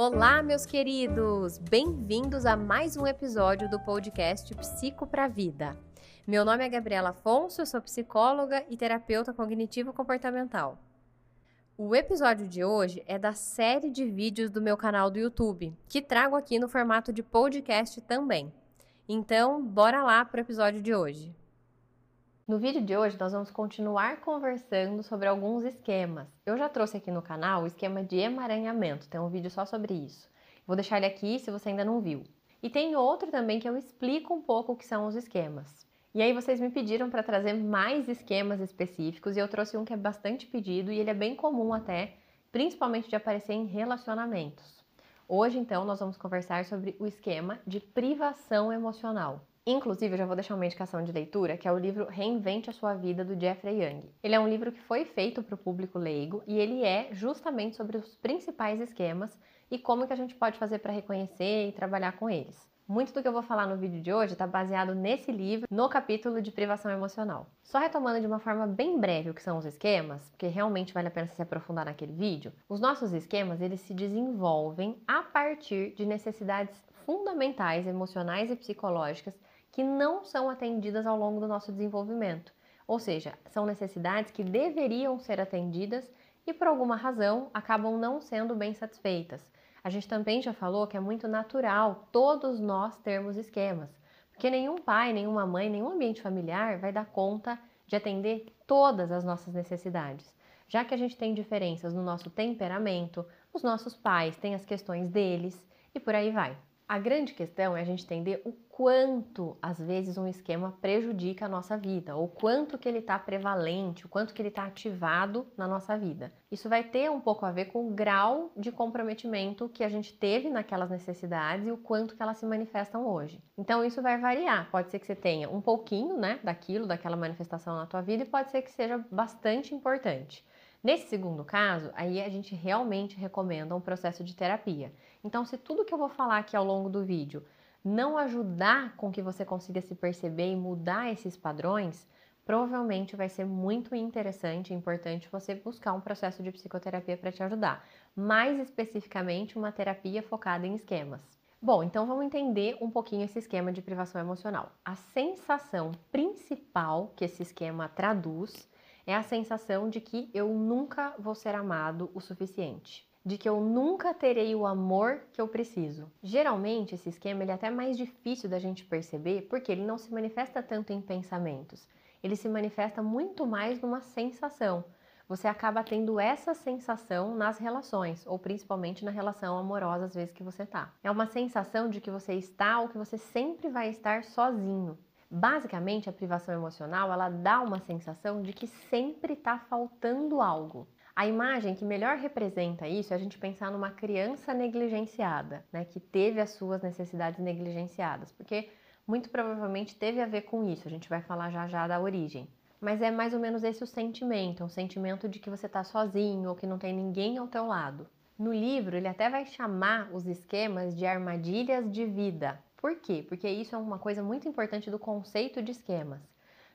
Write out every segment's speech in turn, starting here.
Olá, meus queridos! Bem-vindos a mais um episódio do podcast Psico para Vida. Meu nome é Gabriela Afonso, eu sou psicóloga e terapeuta cognitivo-comportamental. O episódio de hoje é da série de vídeos do meu canal do YouTube, que trago aqui no formato de podcast também. Então, bora lá para o episódio de hoje. No vídeo de hoje, nós vamos continuar conversando sobre alguns esquemas. Eu já trouxe aqui no canal o esquema de emaranhamento, tem um vídeo só sobre isso. Vou deixar ele aqui se você ainda não viu. E tem outro também que eu explico um pouco o que são os esquemas. E aí vocês me pediram para trazer mais esquemas específicos e eu trouxe um que é bastante pedido e ele é bem comum até, principalmente de aparecer em relacionamentos. Hoje, então, nós vamos conversar sobre o esquema de privação emocional. Inclusive, eu já vou deixar uma indicação de leitura, que é o livro Reinvente a Sua Vida, do Jeffrey Young. Ele é um livro que foi feito para o público leigo e ele é justamente sobre os principais esquemas e como que a gente pode fazer para reconhecer e trabalhar com eles. Muito do que eu vou falar no vídeo de hoje está baseado nesse livro, no capítulo de privação emocional. Só retomando de uma forma bem breve o que são os esquemas, porque realmente vale a pena se aprofundar naquele vídeo. Os nossos esquemas, eles se desenvolvem a partir de necessidades fundamentais emocionais e psicológicas que não são atendidas ao longo do nosso desenvolvimento. Ou seja, são necessidades que deveriam ser atendidas e por alguma razão acabam não sendo bem satisfeitas. A gente também já falou que é muito natural todos nós termos esquemas, porque nenhum pai, nenhuma mãe, nenhum ambiente familiar vai dar conta de atender todas as nossas necessidades. Já que a gente tem diferenças no nosso temperamento, os nossos pais têm as questões deles e por aí vai. A grande questão é a gente entender o quanto, às vezes, um esquema prejudica a nossa vida, ou quanto que ele está prevalente, o quanto que ele está ativado na nossa vida. Isso vai ter um pouco a ver com o grau de comprometimento que a gente teve naquelas necessidades e o quanto que elas se manifestam hoje. Então, isso vai variar. Pode ser que você tenha um pouquinho, né, daquilo, daquela manifestação na tua vida, e pode ser que seja bastante importante. Nesse segundo caso, aí a gente realmente recomenda um processo de terapia. Então, se tudo que eu vou falar aqui ao longo do vídeo não ajudar com que você consiga se perceber e mudar esses padrões, provavelmente vai ser muito interessante e importante você buscar um processo de psicoterapia para te ajudar. Mais especificamente, uma terapia focada em esquemas. Bom, então vamos entender um pouquinho esse esquema de privação emocional. A sensação principal que esse esquema traduz é a sensação de que eu nunca vou ser amado o suficiente, de que eu nunca terei o amor que eu preciso. Geralmente esse esquema ele é até mais difícil da gente perceber porque ele não se manifesta tanto em pensamentos, ele se manifesta muito mais numa sensação. Você acaba tendo essa sensação nas relações, ou principalmente na relação amorosa, às vezes que você tá. É uma sensação de que você está ou que você sempre vai estar sozinho. Basicamente, a privação emocional ela dá uma sensação de que sempre está faltando algo. A imagem que melhor representa isso é a gente pensar numa criança negligenciada, né, que teve as suas necessidades negligenciadas, porque muito provavelmente teve a ver com isso. A gente vai falar já já da origem. Mas é mais ou menos esse o sentimento, um sentimento de que você está sozinho ou que não tem ninguém ao teu lado. No livro, ele até vai chamar os esquemas de armadilhas de vida, por quê? Porque isso é uma coisa muito importante do conceito de esquemas.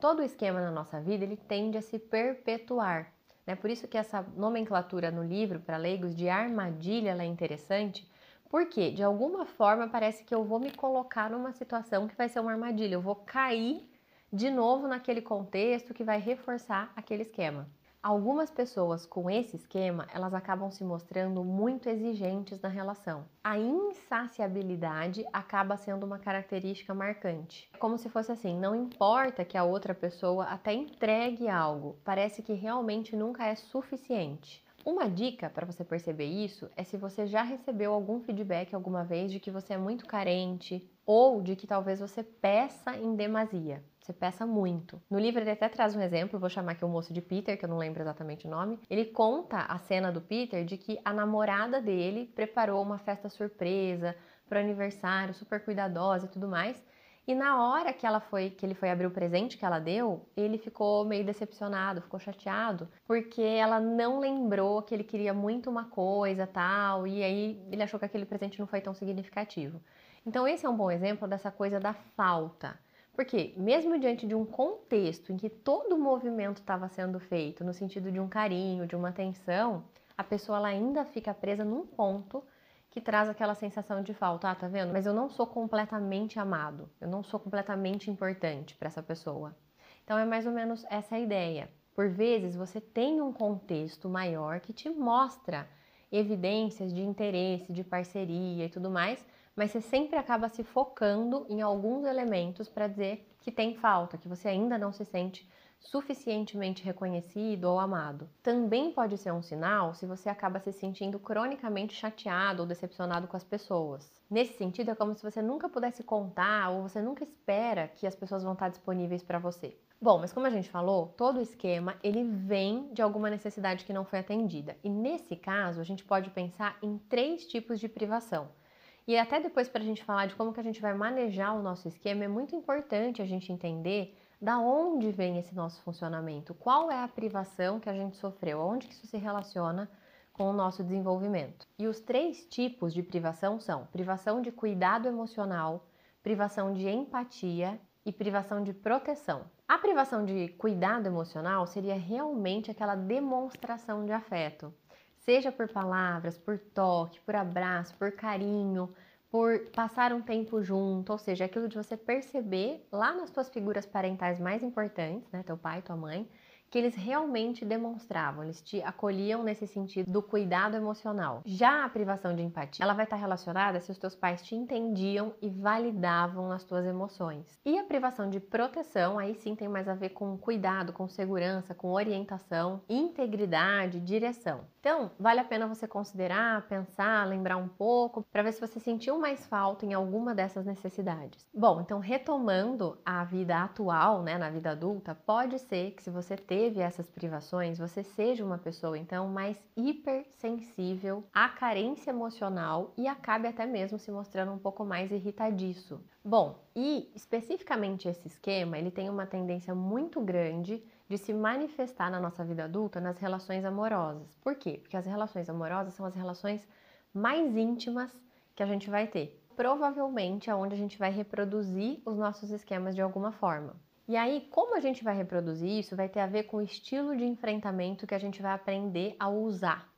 Todo esquema na nossa vida ele tende a se perpetuar. Né? Por isso que essa nomenclatura no livro para leigos de armadilha é interessante, porque de alguma forma parece que eu vou me colocar numa situação que vai ser uma armadilha, eu vou cair de novo naquele contexto que vai reforçar aquele esquema. Algumas pessoas com esse esquema, elas acabam se mostrando muito exigentes na relação. A insaciabilidade acaba sendo uma característica marcante. É como se fosse assim, não importa que a outra pessoa até entregue algo, parece que realmente nunca é suficiente. Uma dica para você perceber isso é se você já recebeu algum feedback alguma vez de que você é muito carente ou de que talvez você peça em demasia. Você peça muito. No livro ele até traz um exemplo, vou chamar aqui o moço de Peter, que eu não lembro exatamente o nome. Ele conta a cena do Peter de que a namorada dele preparou uma festa surpresa para o aniversário, super cuidadosa e tudo mais. E na hora que ela foi, que ele foi abrir o presente que ela deu, ele ficou meio decepcionado, ficou chateado, porque ela não lembrou que ele queria muito uma coisa, tal, e aí ele achou que aquele presente não foi tão significativo. Então esse é um bom exemplo dessa coisa da falta. Porque, mesmo diante de um contexto em que todo o movimento estava sendo feito no sentido de um carinho, de uma atenção, a pessoa ainda fica presa num ponto que traz aquela sensação de falta. Ah, tá vendo? Mas eu não sou completamente amado, eu não sou completamente importante para essa pessoa. Então é mais ou menos essa a ideia. Por vezes você tem um contexto maior que te mostra evidências de interesse, de parceria e tudo mais, mas você sempre acaba se focando em alguns elementos para dizer que tem falta, que você ainda não se sente suficientemente reconhecido ou amado. Também pode ser um sinal se você acaba se sentindo cronicamente chateado ou decepcionado com as pessoas. Nesse sentido, é como se você nunca pudesse contar ou você nunca espera que as pessoas vão estar disponíveis para você. Bom, mas como a gente falou, todo o esquema ele vem de alguma necessidade que não foi atendida. E nesse caso, a gente pode pensar em três tipos de privação. E até depois para a gente falar de como que a gente vai manejar o nosso esquema, é muito importante a gente entender da onde vem esse nosso funcionamento, qual é a privação que a gente sofreu, onde que isso se relaciona com o nosso desenvolvimento. E os três tipos de privação são privação de cuidado emocional, privação de empatia e privação de proteção. A privação de cuidado emocional seria realmente aquela demonstração de afeto, seja por palavras, por toque, por abraço, por carinho, por passar um tempo junto, ou seja, aquilo de você perceber lá nas suas figuras parentais mais importantes, né, teu pai, tua mãe, que eles realmente demonstravam, eles te acolhiam nesse sentido do cuidado emocional. Já a privação de empatia, ela vai estar relacionada se os teus pais te entendiam e validavam as tuas emoções. E a privação de proteção, aí sim tem mais a ver com cuidado, com segurança, com orientação, integridade, direção. Então, vale a pena você considerar, pensar, lembrar um pouco para ver se você sentiu mais falta em alguma dessas necessidades. Bom, então retomando a vida atual, né, na vida adulta, pode ser que se você teve teve essas privações, você seja uma pessoa então mais hipersensível à carência emocional e acabe até mesmo se mostrando um pouco mais irritadiço. Bom, e especificamente esse esquema, ele tem uma tendência muito grande de se manifestar na nossa vida adulta nas relações amorosas. Por quê? Porque as relações amorosas são as relações mais íntimas que a gente vai ter. Provavelmente é onde a gente vai reproduzir os nossos esquemas de alguma forma. E aí, como a gente vai reproduzir isso, vai ter a ver com o estilo de enfrentamento que a gente vai aprender a usar.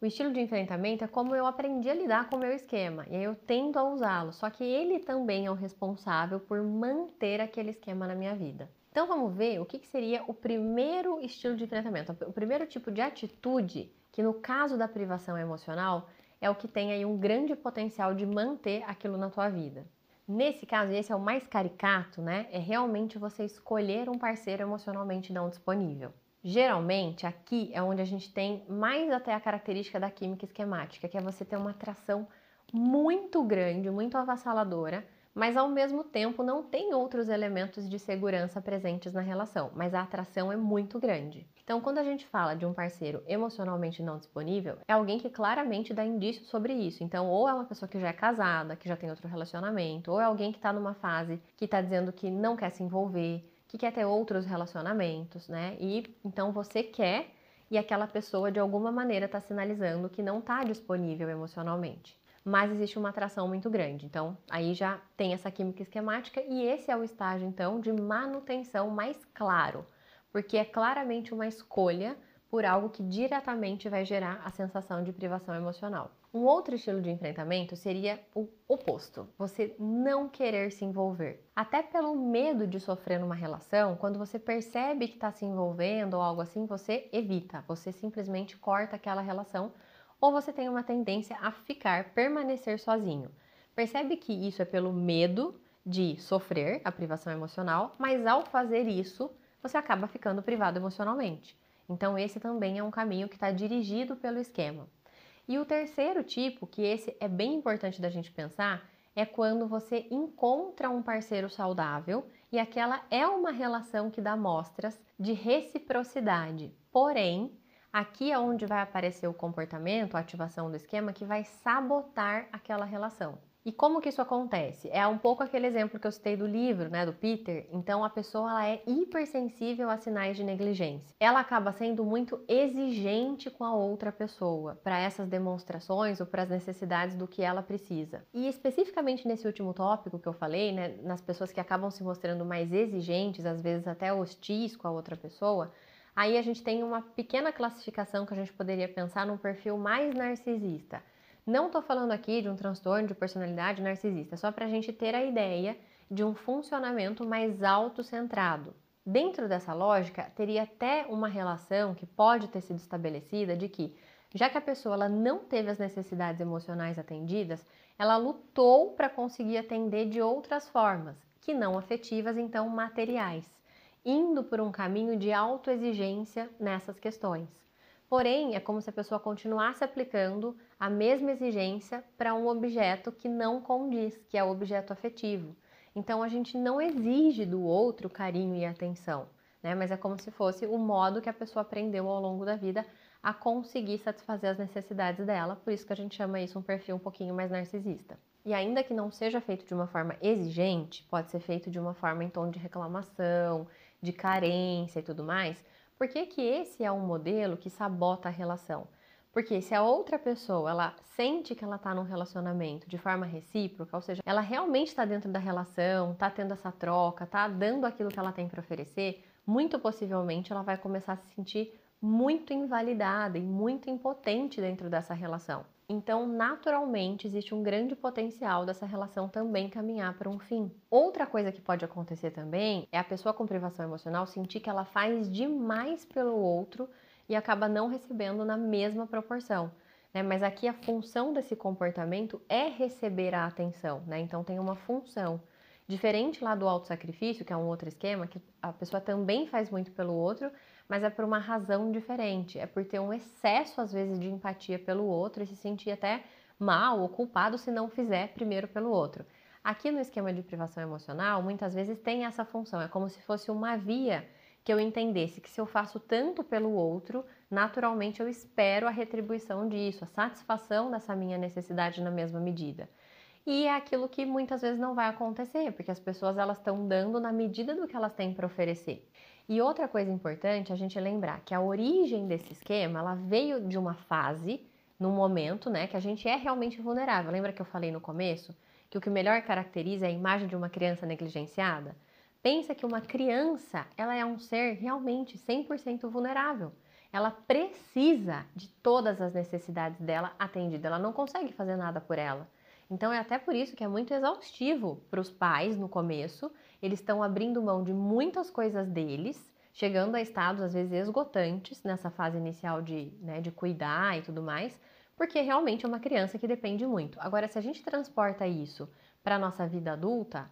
O estilo de enfrentamento é como eu aprendi a lidar com o meu esquema, e aí eu tendo a usá-lo, só que ele também é o responsável por manter aquele esquema na minha vida. Então vamos ver o que, que seria o primeiro estilo de enfrentamento, o primeiro tipo de atitude que no caso da privação emocional é o que tem aí um grande potencial de manter aquilo na tua vida. Nesse caso, e esse é o mais caricato, né? É realmente você escolher um parceiro emocionalmente não disponível. Geralmente, aqui é onde a gente tem mais até a característica da química esquemática, que é você ter uma atração muito grande, muito avassaladora mas ao mesmo tempo não tem outros elementos de segurança presentes na relação, mas a atração é muito grande. Então, quando a gente fala de um parceiro emocionalmente não disponível, é alguém que claramente dá indício sobre isso. Então, ou é uma pessoa que já é casada, que já tem outro relacionamento, ou é alguém que está numa fase que está dizendo que não quer se envolver, que quer ter outros relacionamentos, né? E então você quer e aquela pessoa de alguma maneira está sinalizando que não está disponível emocionalmente mas existe uma atração muito grande. Então, aí já tem essa química esquemática e esse é o estágio então de manutenção mais claro, porque é claramente uma escolha por algo que diretamente vai gerar a sensação de privação emocional. Um outro estilo de enfrentamento seria o oposto, você não querer se envolver. Até pelo medo de sofrer numa relação, quando você percebe que está se envolvendo ou algo assim, você evita, você simplesmente corta aquela relação ou você tem uma tendência a ficar, permanecer sozinho. Percebe que isso é pelo medo de sofrer a privação emocional, mas ao fazer isso, você acaba ficando privado emocionalmente. Então, esse também é um caminho que está dirigido pelo esquema. E o terceiro tipo, que esse é bem importante da gente pensar, é quando você encontra um parceiro saudável e aquela é uma relação que dá mostras de reciprocidade. Porém, Aqui é onde vai aparecer o comportamento, a ativação do esquema que vai sabotar aquela relação. E como que isso acontece? É um pouco aquele exemplo que eu citei do livro, né, do Peter. Então a pessoa ela é hipersensível a sinais de negligência. Ela acaba sendo muito exigente com a outra pessoa para essas demonstrações ou para as necessidades do que ela precisa. E especificamente nesse último tópico que eu falei, né, nas pessoas que acabam se mostrando mais exigentes, às vezes até hostis com a outra pessoa, Aí a gente tem uma pequena classificação que a gente poderia pensar num perfil mais narcisista. Não estou falando aqui de um transtorno de personalidade narcisista, só para a gente ter a ideia de um funcionamento mais autocentrado. Dentro dessa lógica, teria até uma relação que pode ter sido estabelecida de que, já que a pessoa não teve as necessidades emocionais atendidas, ela lutou para conseguir atender de outras formas, que não afetivas, então materiais, indo por um caminho de autoexigência nessas questões. Porém, é como se a pessoa continuasse aplicando a mesma exigência para um objeto que não condiz, que é o objeto afetivo. Então, a gente não exige do outro carinho e atenção, né? Mas é como se fosse o modo que a pessoa aprendeu ao longo da vida a conseguir satisfazer as necessidades dela, por isso que a gente chama isso um perfil um pouquinho mais narcisista. E ainda que não seja feito de uma forma exigente, pode ser feito de uma forma em tom de reclamação, de carência e tudo mais, por que, que esse é um modelo que sabota a relação? Porque se a outra pessoa ela sente que ela está num relacionamento de forma recíproca, ou seja, ela realmente está dentro da relação, está tendo essa troca, está dando aquilo que ela tem para oferecer, muito possivelmente ela vai começar a se sentir muito invalidada e muito impotente dentro dessa relação. Então, naturalmente, existe um grande potencial dessa relação também caminhar para um fim. Outra coisa que pode acontecer também é a pessoa com privação emocional sentir que ela faz demais pelo outro e acaba não recebendo na mesma proporção. Né? Mas aqui a função desse comportamento é receber a atenção, né? Então tem uma função. Diferente lá do auto-sacrifício, que é um outro esquema, que a pessoa também faz muito pelo outro, mas é por uma razão diferente. É por ter um excesso, às vezes, de empatia pelo outro e se sentir até mal ou culpado se não fizer primeiro pelo outro. Aqui no esquema de privação emocional, muitas vezes tem essa função, é como se fosse uma via que eu entendesse que se eu faço tanto pelo outro, naturalmente eu espero a retribuição disso, a satisfação dessa minha necessidade na mesma medida. E é aquilo que muitas vezes não vai acontecer, porque as pessoas elas estão dando na medida do que elas têm para oferecer. E outra coisa importante a gente lembrar que a origem desse esquema, ela veio de uma fase, num momento, né, que a gente é realmente vulnerável. Lembra que eu falei no começo que o que melhor caracteriza é a imagem de uma criança negligenciada? Pensa que uma criança, ela é um ser realmente 100% vulnerável. Ela precisa de todas as necessidades dela atendidas. Ela não consegue fazer nada por ela. Então é até por isso que é muito exaustivo para os pais no começo. Eles estão abrindo mão de muitas coisas deles, chegando a estados às vezes esgotantes nessa fase inicial de, né, de cuidar e tudo mais, porque realmente é uma criança que depende muito. Agora, se a gente transporta isso para a nossa vida adulta,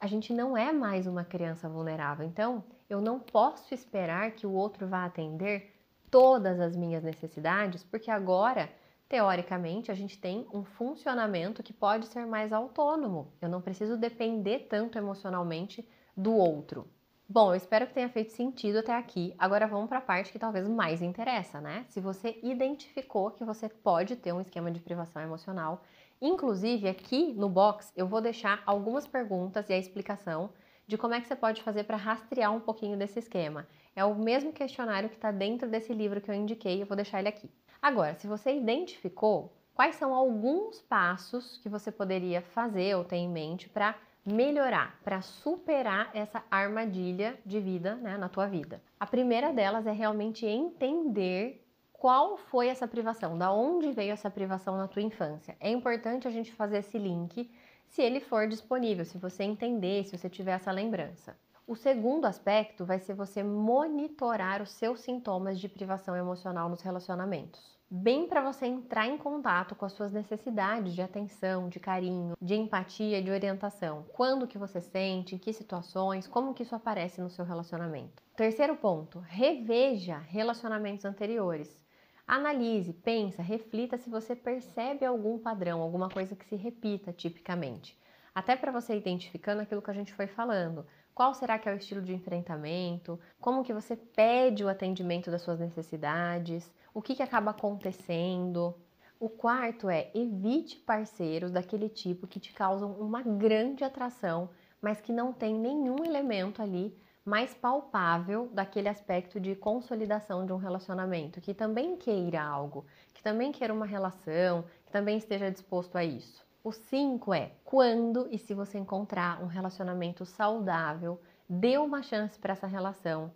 a gente não é mais uma criança vulnerável. Então, eu não posso esperar que o outro vá atender todas as minhas necessidades, porque agora teoricamente, a gente tem um funcionamento que pode ser mais autônomo. Eu não preciso depender tanto emocionalmente do outro. Bom, eu espero que tenha feito sentido até aqui. Agora vamos para a parte que talvez mais interessa, né? Se você identificou que você pode ter um esquema de privação emocional, inclusive aqui no box eu vou deixar algumas perguntas e a explicação de como é que você pode fazer para rastrear um pouquinho desse esquema. É o mesmo questionário que está dentro desse livro que eu indiquei, eu vou deixar ele aqui. Agora, se você identificou, quais são alguns passos que você poderia fazer ou ter em mente para melhorar, para superar essa armadilha de vida né, na tua vida? A primeira delas é realmente entender qual foi essa privação, da onde veio essa privação na tua infância. É importante a gente fazer esse link se ele for disponível, se você entender, se você tiver essa lembrança. O segundo aspecto vai ser você monitorar os seus sintomas de privação emocional nos relacionamentos bem para você entrar em contato com as suas necessidades de atenção, de carinho, de empatia, de orientação. Quando que você sente, em que situações, como que isso aparece no seu relacionamento. Terceiro ponto, reveja relacionamentos anteriores. Analise, pensa, reflita se você percebe algum padrão, alguma coisa que se repita tipicamente. Até para você identificando aquilo que a gente foi falando. Qual será que é o estilo de enfrentamento? Como que você pede o atendimento das suas necessidades? O que, que acaba acontecendo? O quarto é evite parceiros daquele tipo que te causam uma grande atração, mas que não tem nenhum elemento ali mais palpável daquele aspecto de consolidação de um relacionamento, que também queira algo, que também queira uma relação, que também esteja disposto a isso. O 5 é quando e se você encontrar um relacionamento saudável, dê uma chance para essa relação.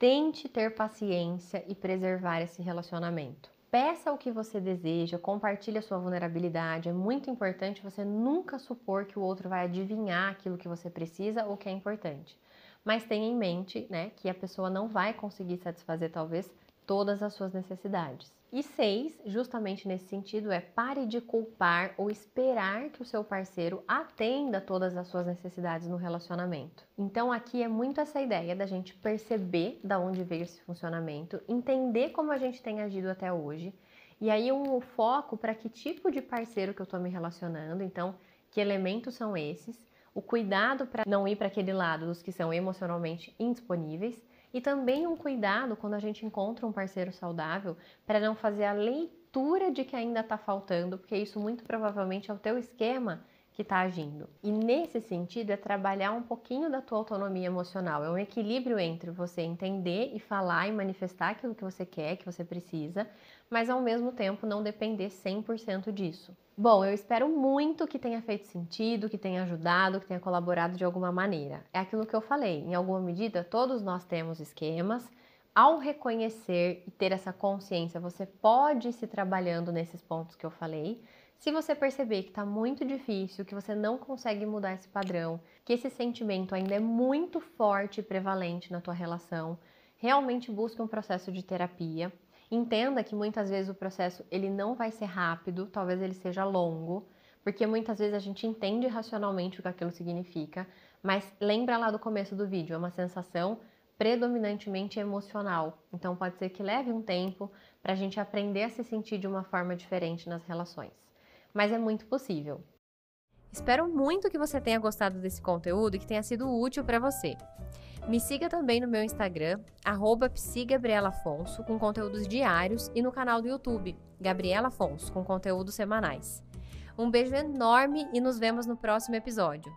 Tente ter paciência e preservar esse relacionamento. Peça o que você deseja, compartilhe a sua vulnerabilidade. É muito importante você nunca supor que o outro vai adivinhar aquilo que você precisa ou que é importante. Mas tenha em mente, né, que a pessoa não vai conseguir satisfazer talvez todas as suas necessidades. E seis, justamente nesse sentido, é pare de culpar ou esperar que o seu parceiro atenda todas as suas necessidades no relacionamento. Então aqui é muito essa ideia da gente perceber da onde veio esse funcionamento, entender como a gente tem agido até hoje, e aí um foco para que tipo de parceiro que eu estou me relacionando, então que elementos são esses, o cuidado para não ir para aquele lado dos que são emocionalmente indisponíveis e também um cuidado quando a gente encontra um parceiro saudável para não fazer a leitura de que ainda está faltando, porque isso muito provavelmente é o teu esquema que está agindo. E nesse sentido é trabalhar um pouquinho da tua autonomia emocional, é um equilíbrio entre você entender e falar e manifestar aquilo que você quer, que você precisa, mas ao mesmo tempo não depender 100% disso. Bom, eu espero muito que tenha feito sentido, que tenha ajudado, que tenha colaborado de alguma maneira. É aquilo que eu falei, em alguma medida todos nós temos esquemas. Ao reconhecer e ter essa consciência, você pode ir se trabalhando nesses pontos que eu falei. Se você perceber que está muito difícil, que você não consegue mudar esse padrão, que esse sentimento ainda é muito forte e prevalente na tua relação, realmente busque um processo de terapia. Entenda que muitas vezes o processo ele não vai ser rápido, talvez ele seja longo, porque muitas vezes a gente entende racionalmente o que aquilo significa, mas lembra lá do começo do vídeo, é uma sensação predominantemente emocional. Então pode ser que leve um tempo para a gente aprender a se sentir de uma forma diferente nas relações. Mas é muito possível. Espero muito que você tenha gostado desse conteúdo e que tenha sido útil para você. Me siga também no meu Instagram, arroba Afonso, com conteúdos diários, e no canal do YouTube, Gabriela Afonso, com conteúdos semanais. Um beijo enorme e nos vemos no próximo episódio.